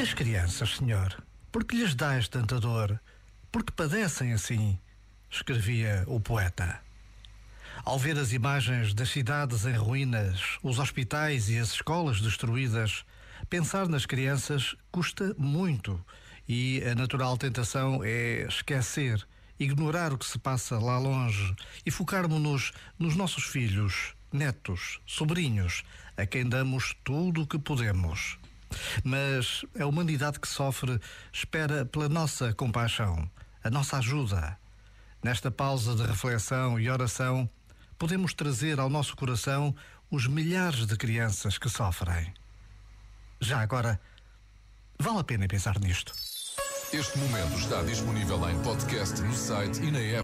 E as crianças, senhor? Por que lhes dás tanta dor? Por que padecem assim? Escrevia o poeta. Ao ver as imagens das cidades em ruínas, os hospitais e as escolas destruídas, pensar nas crianças custa muito e a natural tentação é esquecer, ignorar o que se passa lá longe e focarmos-nos nos nossos filhos, netos, sobrinhos, a quem damos tudo o que podemos. Mas a humanidade que sofre espera pela nossa compaixão, a nossa ajuda. Nesta pausa de reflexão e oração, podemos trazer ao nosso coração os milhares de crianças que sofrem. Já agora, vale a pena pensar nisto. Este momento está disponível em podcast no site e na app.